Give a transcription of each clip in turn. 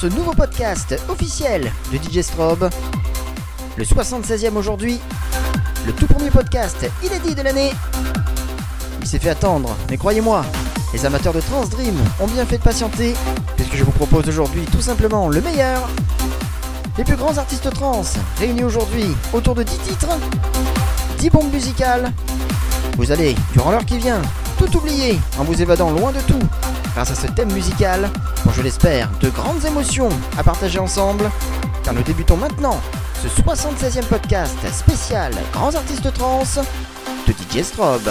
Ce nouveau podcast officiel de DJ Strobe. Le 76e aujourd'hui, le tout premier podcast inédit de l'année. Il s'est fait attendre, mais croyez-moi, les amateurs de Trans Dream ont bien fait de patienter, puisque je vous propose aujourd'hui tout simplement le meilleur. Les plus grands artistes trans réunis aujourd'hui autour de 10 titres, 10 bombes musicales. Vous allez, durant l'heure qui vient, tout oublier en vous évadant loin de tout grâce à ce thème musical, je l'espère, de grandes émotions à partager ensemble, car nous débutons maintenant ce 76e podcast spécial Grands artistes trans de DJ Strobe.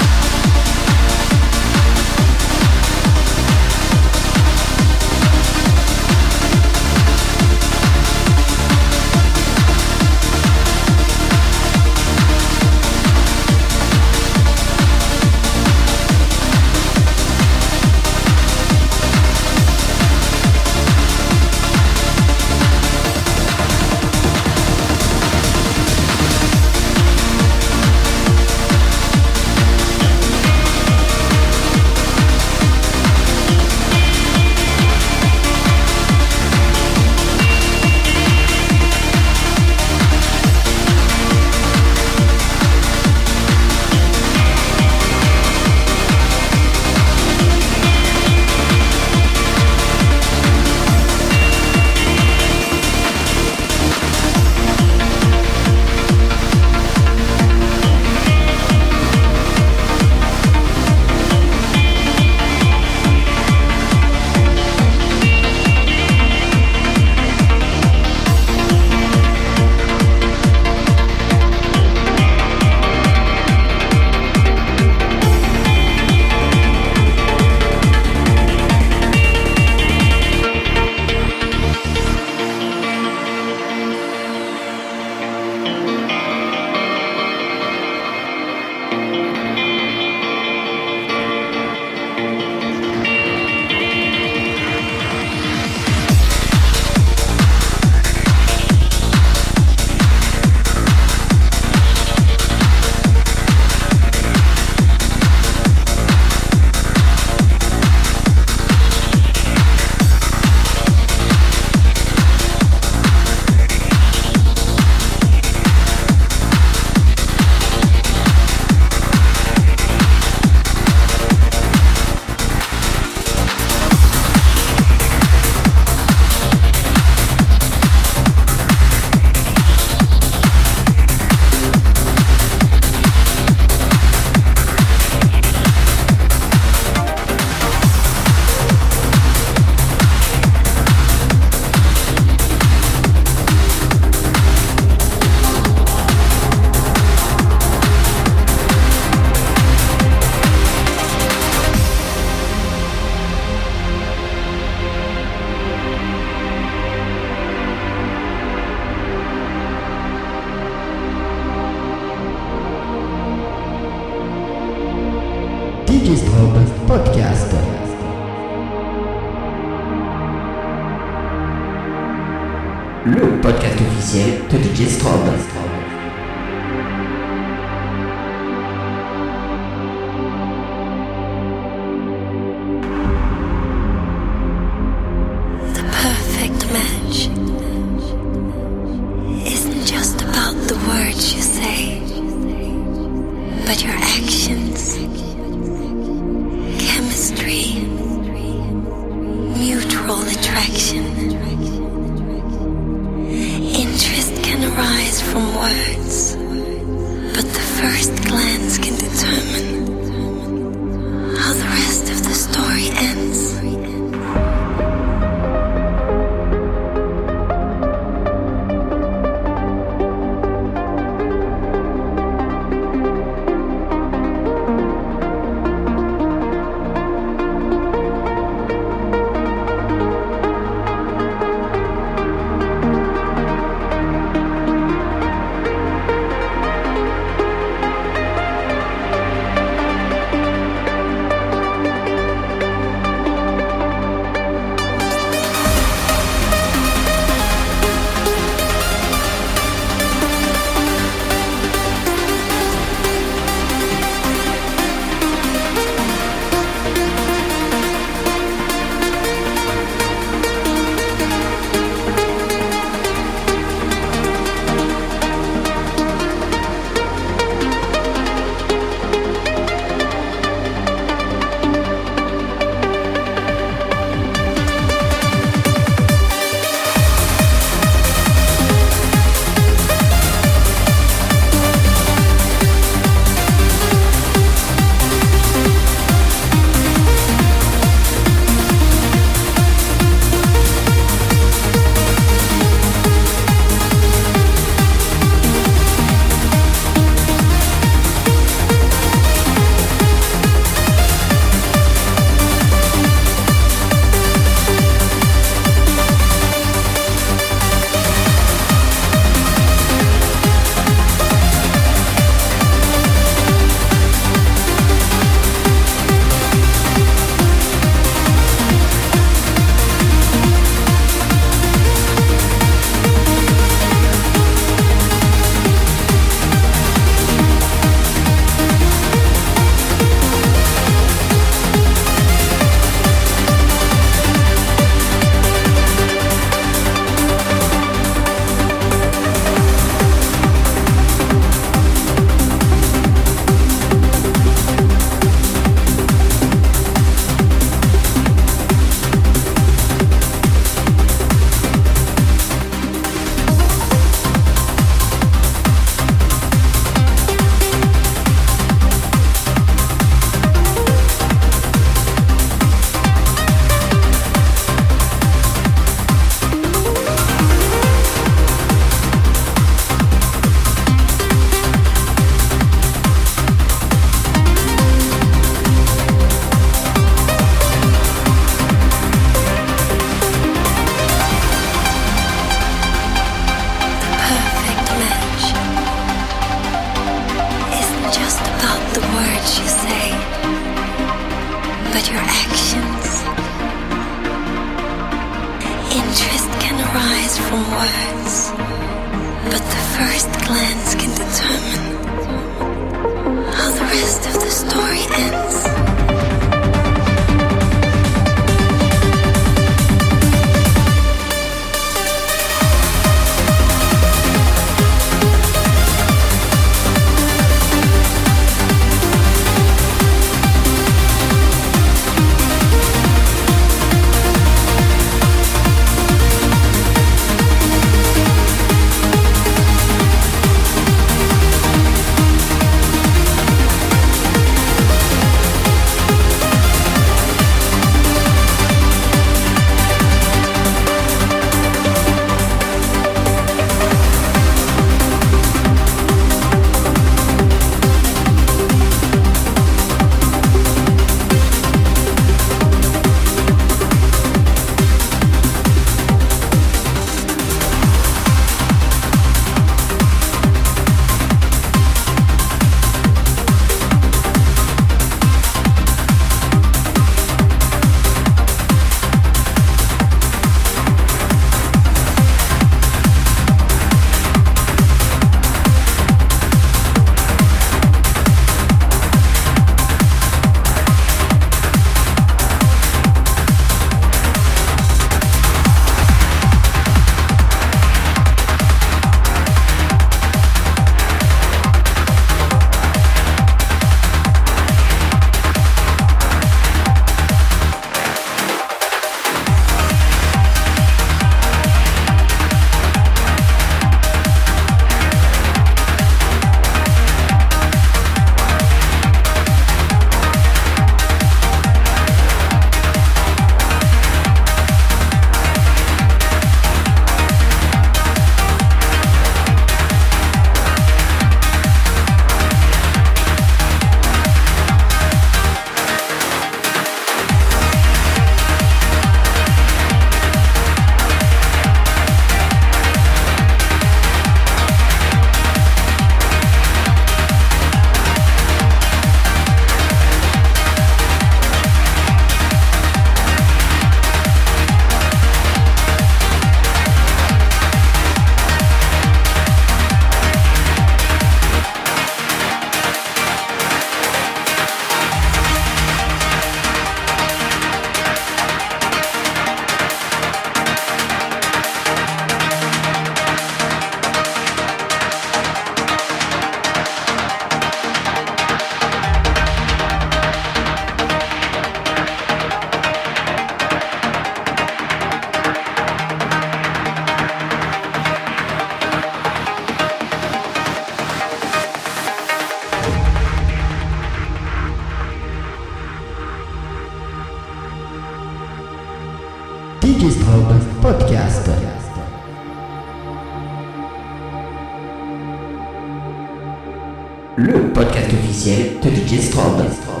Officiel de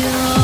you.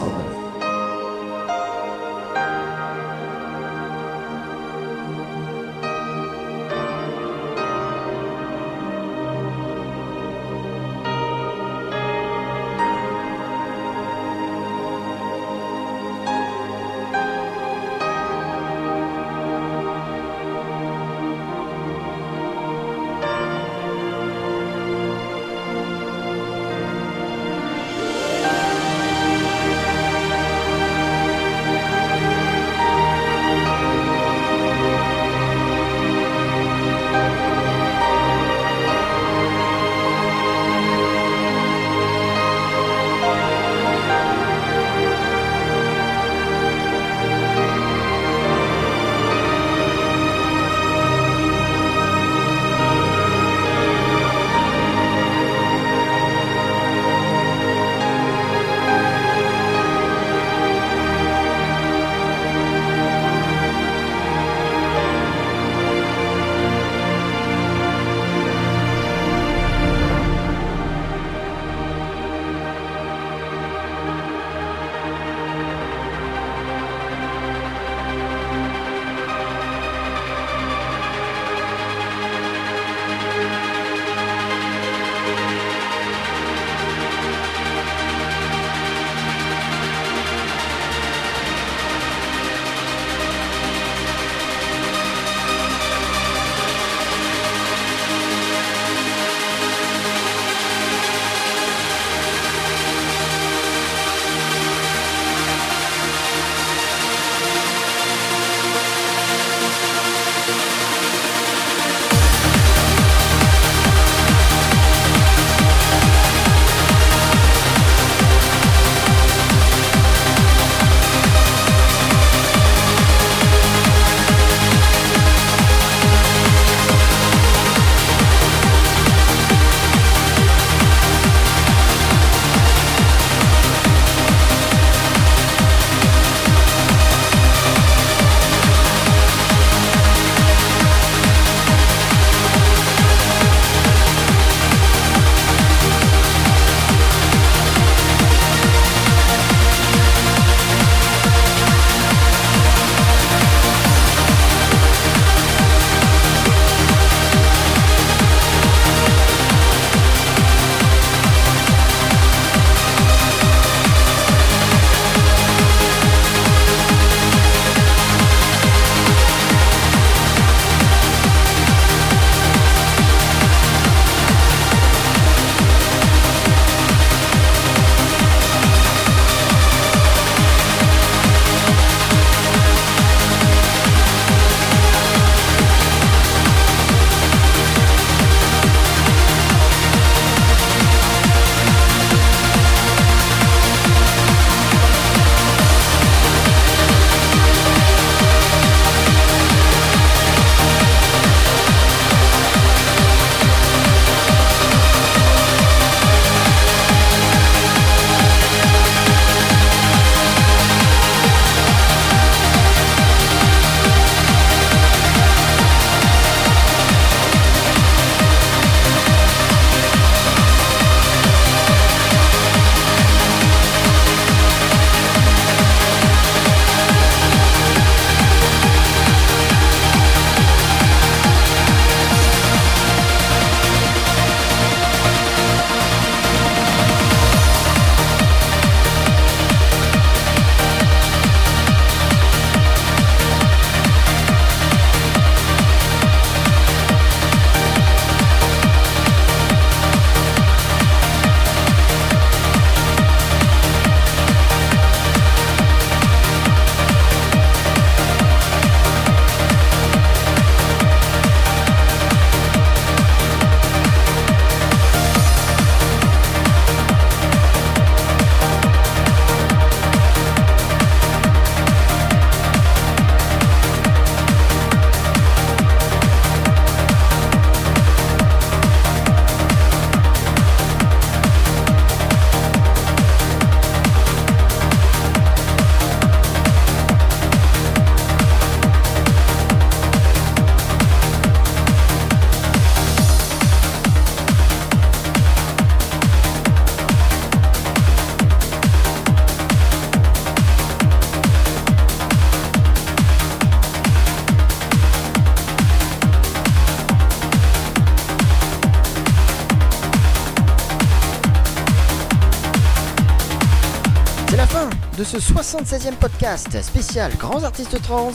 Ce 76e podcast spécial Grands Artistes Trans.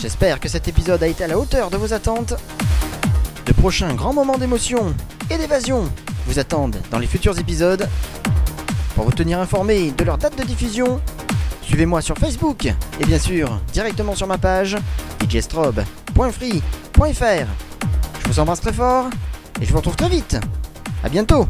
J'espère que cet épisode a été à la hauteur de vos attentes. De prochains grands moments d'émotion et d'évasion vous attendent dans les futurs épisodes. Pour vous tenir informé de leur date de diffusion, suivez-moi sur Facebook et bien sûr directement sur ma page djstrobe.free.fr. Je vous embrasse très fort et je vous retrouve très vite. A bientôt